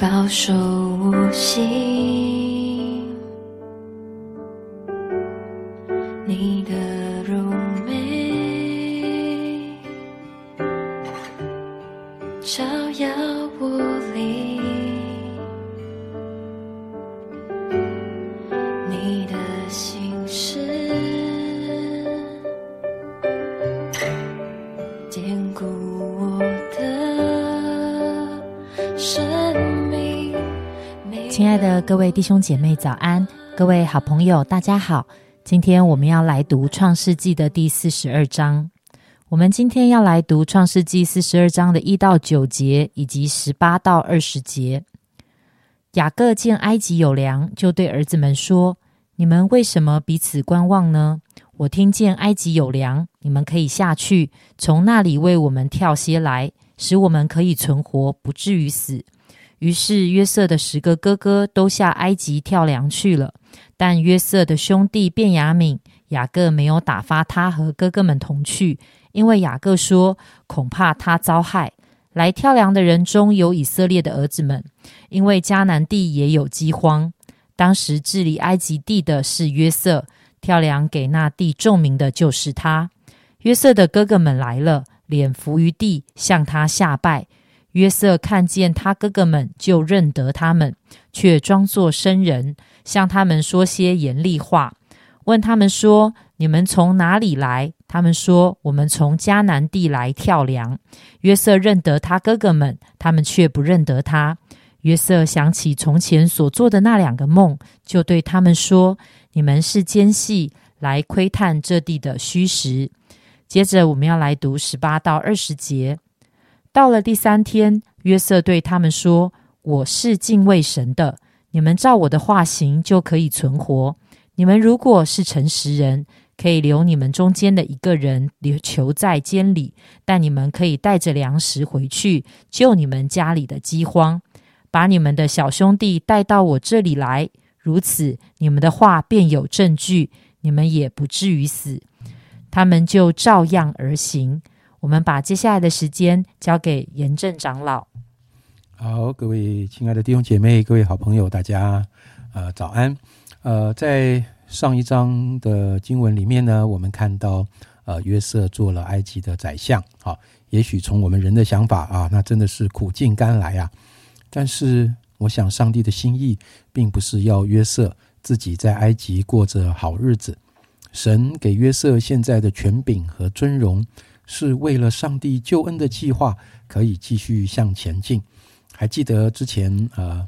保守无心，亲爱的各位弟兄姐妹，早安！各位好朋友，大家好。今天我们要来读《创世纪》的第四十二章。我们今天要来读《创世纪》四十二章的一到九节，以及十八到二十节。雅各见埃及有粮，就对儿子们说：“你们为什么彼此观望呢？我听见埃及有粮，你们可以下去，从那里为我们跳些来，使我们可以存活，不至于死。”于是约瑟的十个哥哥都下埃及跳粮去了，但约瑟的兄弟便雅悯、雅各没有打发他和哥哥们同去，因为雅各说恐怕他遭害。来跳粮的人中有以色列的儿子们，因为迦南地也有饥荒。当时治理埃及地的是约瑟，跳粮给那地众民的就是他。约瑟的哥哥们来了，脸伏于地，向他下拜。约瑟看见他哥哥们，就认得他们，却装作生人，向他们说些严厉话，问他们说：“你们从哪里来？”他们说：“我们从迦南地来跳粮。”约瑟认得他哥哥们，他们却不认得他。约瑟想起从前所做的那两个梦，就对他们说：“你们是奸细，来窥探这地的虚实。”接着，我们要来读十八到二十节。到了第三天，约瑟对他们说：“我是敬畏神的，你们照我的话行，就可以存活。你们如果是诚实人，可以留你们中间的一个人留囚在监里，但你们可以带着粮食回去，救你们家里的饥荒，把你们的小兄弟带到我这里来。如此，你们的话便有证据，你们也不至于死。他们就照样而行。”我们把接下来的时间交给严正长老。好，各位亲爱的弟兄姐妹，各位好朋友，大家呃早安。呃，在上一章的经文里面呢，我们看到呃约瑟做了埃及的宰相。好，也许从我们人的想法啊，那真的是苦尽甘来啊。但是我想，上帝的心意并不是要约瑟自己在埃及过着好日子。神给约瑟现在的权柄和尊荣。是为了上帝救恩的计划可以继续向前进。还记得之前呃，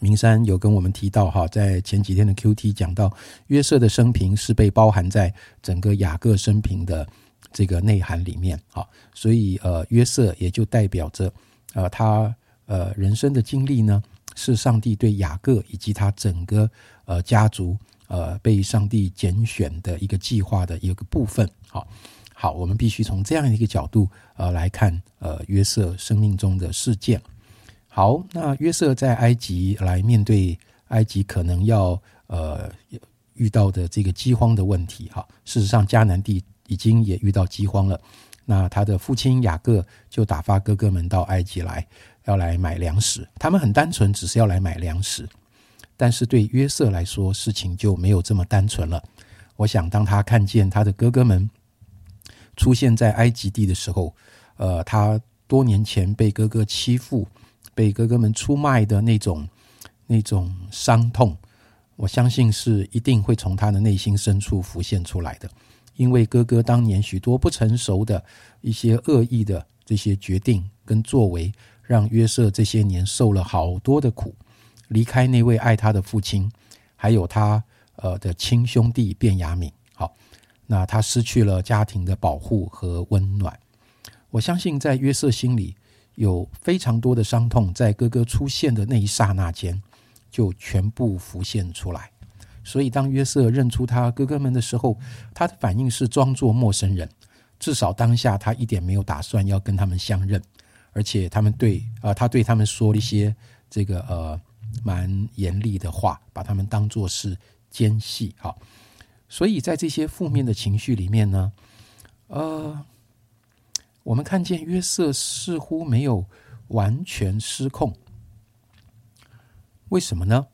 明山有跟我们提到哈，在前几天的 Q T 讲到约瑟的生平是被包含在整个雅各生平的这个内涵里面啊，所以呃，约瑟也就代表着呃他呃人生的经历呢，是上帝对雅各以及他整个呃家族呃被上帝拣选的一个计划的一个部分好。好，我们必须从这样一个角度呃来看呃约瑟生命中的事件。好，那约瑟在埃及来面对埃及可能要呃遇到的这个饥荒的问题哈。事实上，迦南地已经也遇到饥荒了。那他的父亲雅各就打发哥哥们到埃及来，要来买粮食。他们很单纯，只是要来买粮食。但是对约瑟来说，事情就没有这么单纯了。我想，当他看见他的哥哥们。出现在埃及地的时候，呃，他多年前被哥哥欺负、被哥哥们出卖的那种、那种伤痛，我相信是一定会从他的内心深处浮现出来的。因为哥哥当年许多不成熟的一些恶意的这些决定跟作为，让约瑟这些年受了好多的苦，离开那位爱他的父亲，还有他呃的亲兄弟卞雅敏。好那他失去了家庭的保护和温暖，我相信在约瑟心里有非常多的伤痛，在哥哥出现的那一刹那间就全部浮现出来。所以当约瑟认出他哥哥们的时候，他的反应是装作陌生人，至少当下他一点没有打算要跟他们相认，而且他们对啊，他对他们说了一些这个呃蛮严厉的话，把他们当作是奸细，啊。所以在这些负面的情绪里面呢，呃，我们看见约瑟似乎没有完全失控，为什么呢？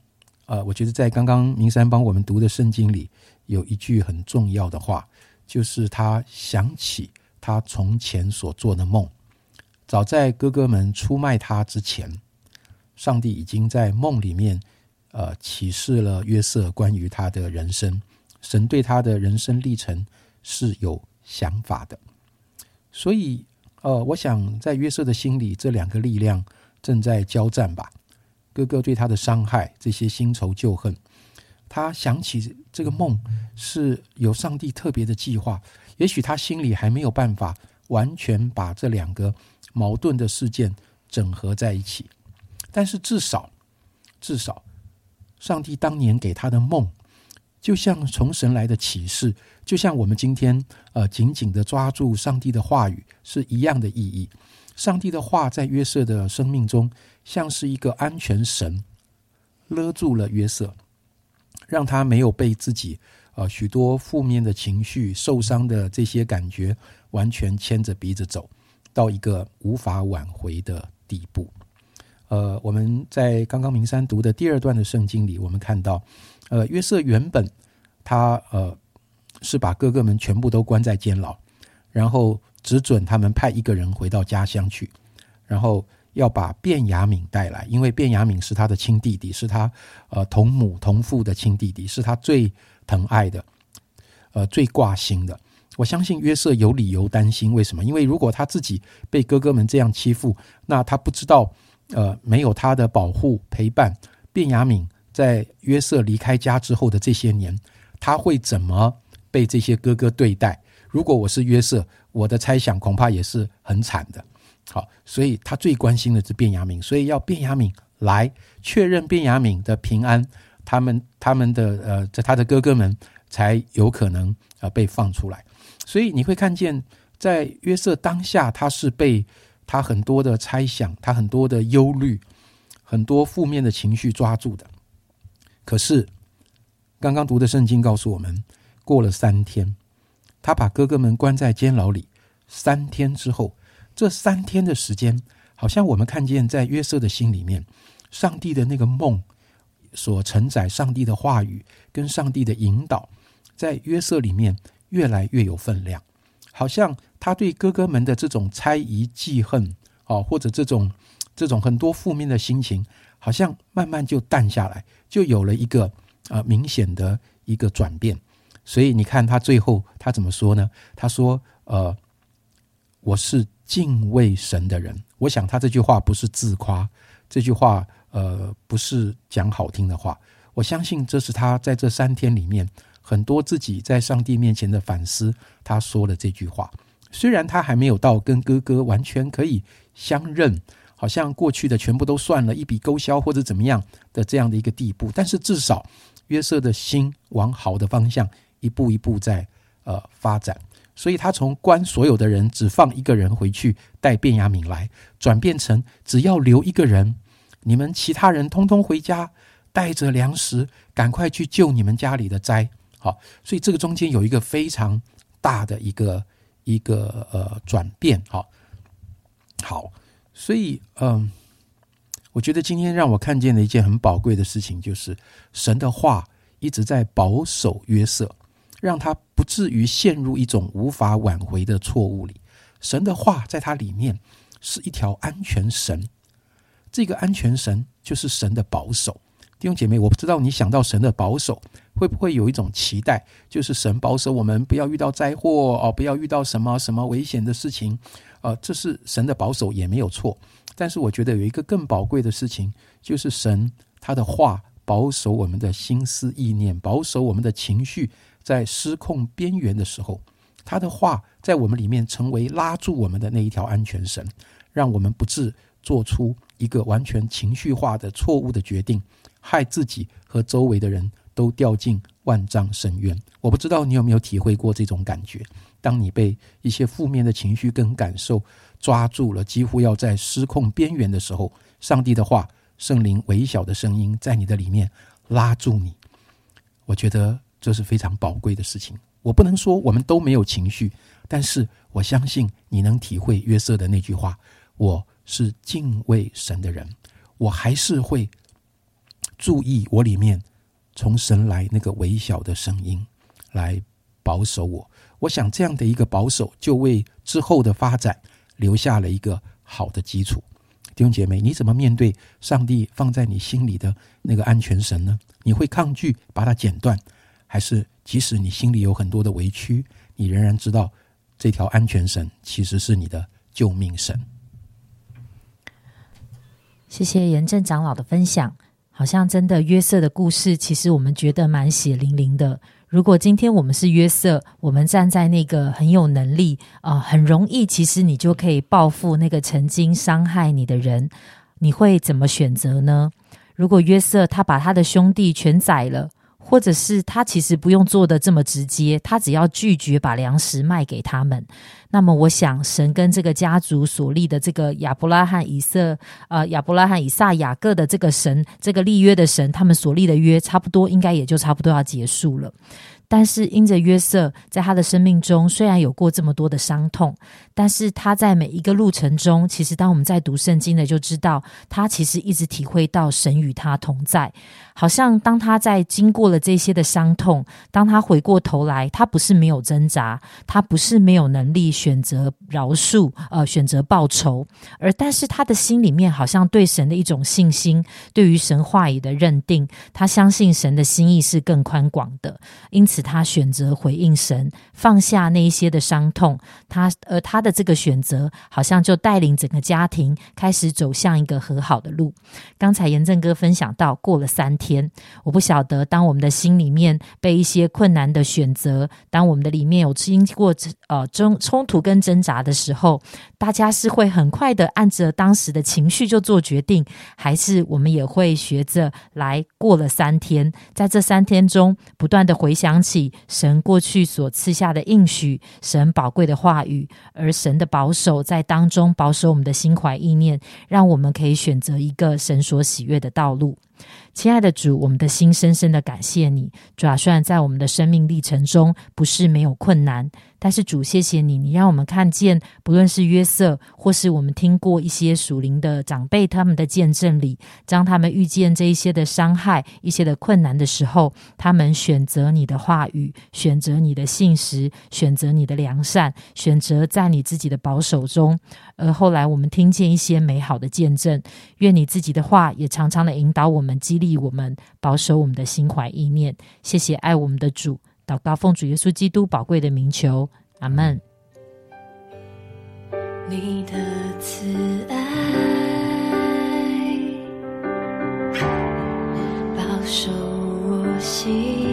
呃，我觉得在刚刚明山帮我们读的圣经里，有一句很重要的话，就是他想起他从前所做的梦。早在哥哥们出卖他之前，上帝已经在梦里面，呃，启示了约瑟关于他的人生。神对他的人生历程是有想法的，所以，呃，我想在约瑟的心里，这两个力量正在交战吧。哥哥对他的伤害，这些新仇旧恨，他想起这个梦是有上帝特别的计划。也许他心里还没有办法完全把这两个矛盾的事件整合在一起，但是至少，至少，上帝当年给他的梦，就像从神来的启示，就像我们今天呃紧紧的抓住上帝的话语是一样的意义。上帝的话在约瑟的生命中。像是一个安全绳，勒住了约瑟，让他没有被自己呃许多负面的情绪、受伤的这些感觉完全牵着鼻子走，到一个无法挽回的地步。呃，我们在刚刚明山读的第二段的圣经里，我们看到，呃，约瑟原本他呃是把哥哥们全部都关在监牢，然后只准他们派一个人回到家乡去，然后。要把卞雅敏带来，因为卞雅敏是他的亲弟弟，是他呃同母同父的亲弟弟，是他最疼爱的，呃最挂心的。我相信约瑟有理由担心，为什么？因为如果他自己被哥哥们这样欺负，那他不知道，呃没有他的保护陪伴，卞雅敏在约瑟离开家之后的这些年，他会怎么被这些哥哥对待？如果我是约瑟，我的猜想恐怕也是很惨的。好，所以他最关心的是卞雅敏，所以要卞雅敏来确认卞雅敏的平安，他们他们的呃，在他的哥哥们才有可能呃被放出来。所以你会看见，在约瑟当下，他是被他很多的猜想，他很多的忧虑，很多负面的情绪抓住的。可是刚刚读的圣经告诉我们，过了三天，他把哥哥们关在监牢里，三天之后。这三天的时间，好像我们看见在约瑟的心里面，上帝的那个梦所承载上帝的话语跟上帝的引导，在约瑟里面越来越有分量。好像他对哥哥们的这种猜疑、记恨，哦，或者这种这种很多负面的心情，好像慢慢就淡下来，就有了一个啊明显的一个转变。所以你看他最后他怎么说呢？他说：“呃，我是。”敬畏神的人，我想他这句话不是自夸，这句话呃不是讲好听的话。我相信这是他在这三天里面很多自己在上帝面前的反思。他说了这句话，虽然他还没有到跟哥哥完全可以相认，好像过去的全部都算了一笔勾销或者怎么样的这样的一个地步，但是至少约瑟的心往好的方向一步一步在呃发展。所以他从关所有的人，只放一个人回去带卞雅敏来，转变成只要留一个人，你们其他人通通回家，带着粮食，赶快去救你们家里的灾。好，所以这个中间有一个非常大的一个一个呃转变。好，好，所以嗯，我觉得今天让我看见的一件很宝贵的事情，就是神的话一直在保守约瑟。让他不至于陷入一种无法挽回的错误里。神的话在他里面是一条安全绳，这个安全绳就是神的保守。弟兄姐妹，我不知道你想到神的保守，会不会有一种期待，就是神保守我们不要遇到灾祸哦，不要遇到什么什么危险的事情。呃，这是神的保守也没有错。但是我觉得有一个更宝贵的事情，就是神他的话保守我们的心思意念，保守我们的情绪。在失控边缘的时候，他的话在我们里面成为拉住我们的那一条安全绳，让我们不致做出一个完全情绪化的错误的决定，害自己和周围的人都掉进万丈深渊。我不知道你有没有体会过这种感觉？当你被一些负面的情绪跟感受抓住了，几乎要在失控边缘的时候，上帝的话、圣灵微小的声音在你的里面拉住你。我觉得。这是非常宝贵的事情。我不能说我们都没有情绪，但是我相信你能体会约瑟的那句话：“我是敬畏神的人，我还是会注意我里面从神来那个微小的声音，来保守我。我想这样的一个保守，就为之后的发展留下了一个好的基础。弟兄姐妹，你怎么面对上帝放在你心里的那个安全绳呢？你会抗拒把它剪断，还是即使你心里有很多的委屈，你仍然知道这条安全绳其实是你的救命绳？谢谢严正长老的分享。好像真的约瑟的故事，其实我们觉得蛮血淋淋的。如果今天我们是约瑟，我们站在那个很有能力啊，很容易，其实你就可以报复那个曾经伤害你的人，你会怎么选择呢？如果约瑟他把他的兄弟全宰了。或者是他其实不用做的这么直接，他只要拒绝把粮食卖给他们，那么我想神跟这个家族所立的这个亚伯拉罕、以色呃亚伯拉罕、以撒、雅各的这个神，这个立约的神，他们所立的约，差不多应该也就差不多要结束了。但是因着约瑟在他的生命中，虽然有过这么多的伤痛，但是他在每一个路程中，其实当我们在读圣经的就知道，他其实一直体会到神与他同在。好像当他在经过了这些的伤痛，当他回过头来，他不是没有挣扎，他不是没有能力选择饶恕，呃，选择报仇，而但是他的心里面好像对神的一种信心，对于神话语的认定，他相信神的心意是更宽广的，因此他选择回应神，放下那一些的伤痛，他而他的这个选择，好像就带领整个家庭开始走向一个和好的路。刚才严正哥分享到，过了三天。天，我不晓得，当我们的心里面被一些困难的选择，当我们的里面有经过呃争冲突跟挣扎的时候，大家是会很快的按着当时的情绪就做决定，还是我们也会学着来过了三天，在这三天中不断的回想起神过去所赐下的应许，神宝贵的话语，而神的保守在当中保守我们的心怀意念，让我们可以选择一个神所喜悦的道路。亲爱的主，我们的心深深的感谢你。主啊，虽然在我们的生命历程中不是没有困难。但是主，谢谢你，你让我们看见，不论是约瑟，或是我们听过一些属灵的长辈他们的见证里，当他们遇见这一些的伤害、一些的困难的时候，他们选择你的话语，选择你的信实，选择你的良善，选择在你自己的保守中。而后来我们听见一些美好的见证，愿你自己的话也常常的引导我们，激励我们保守我们的心怀意念，谢谢爱我们的主，祷告奉主耶稣基督宝贵的名求，阿门。你的慈爱保守我心。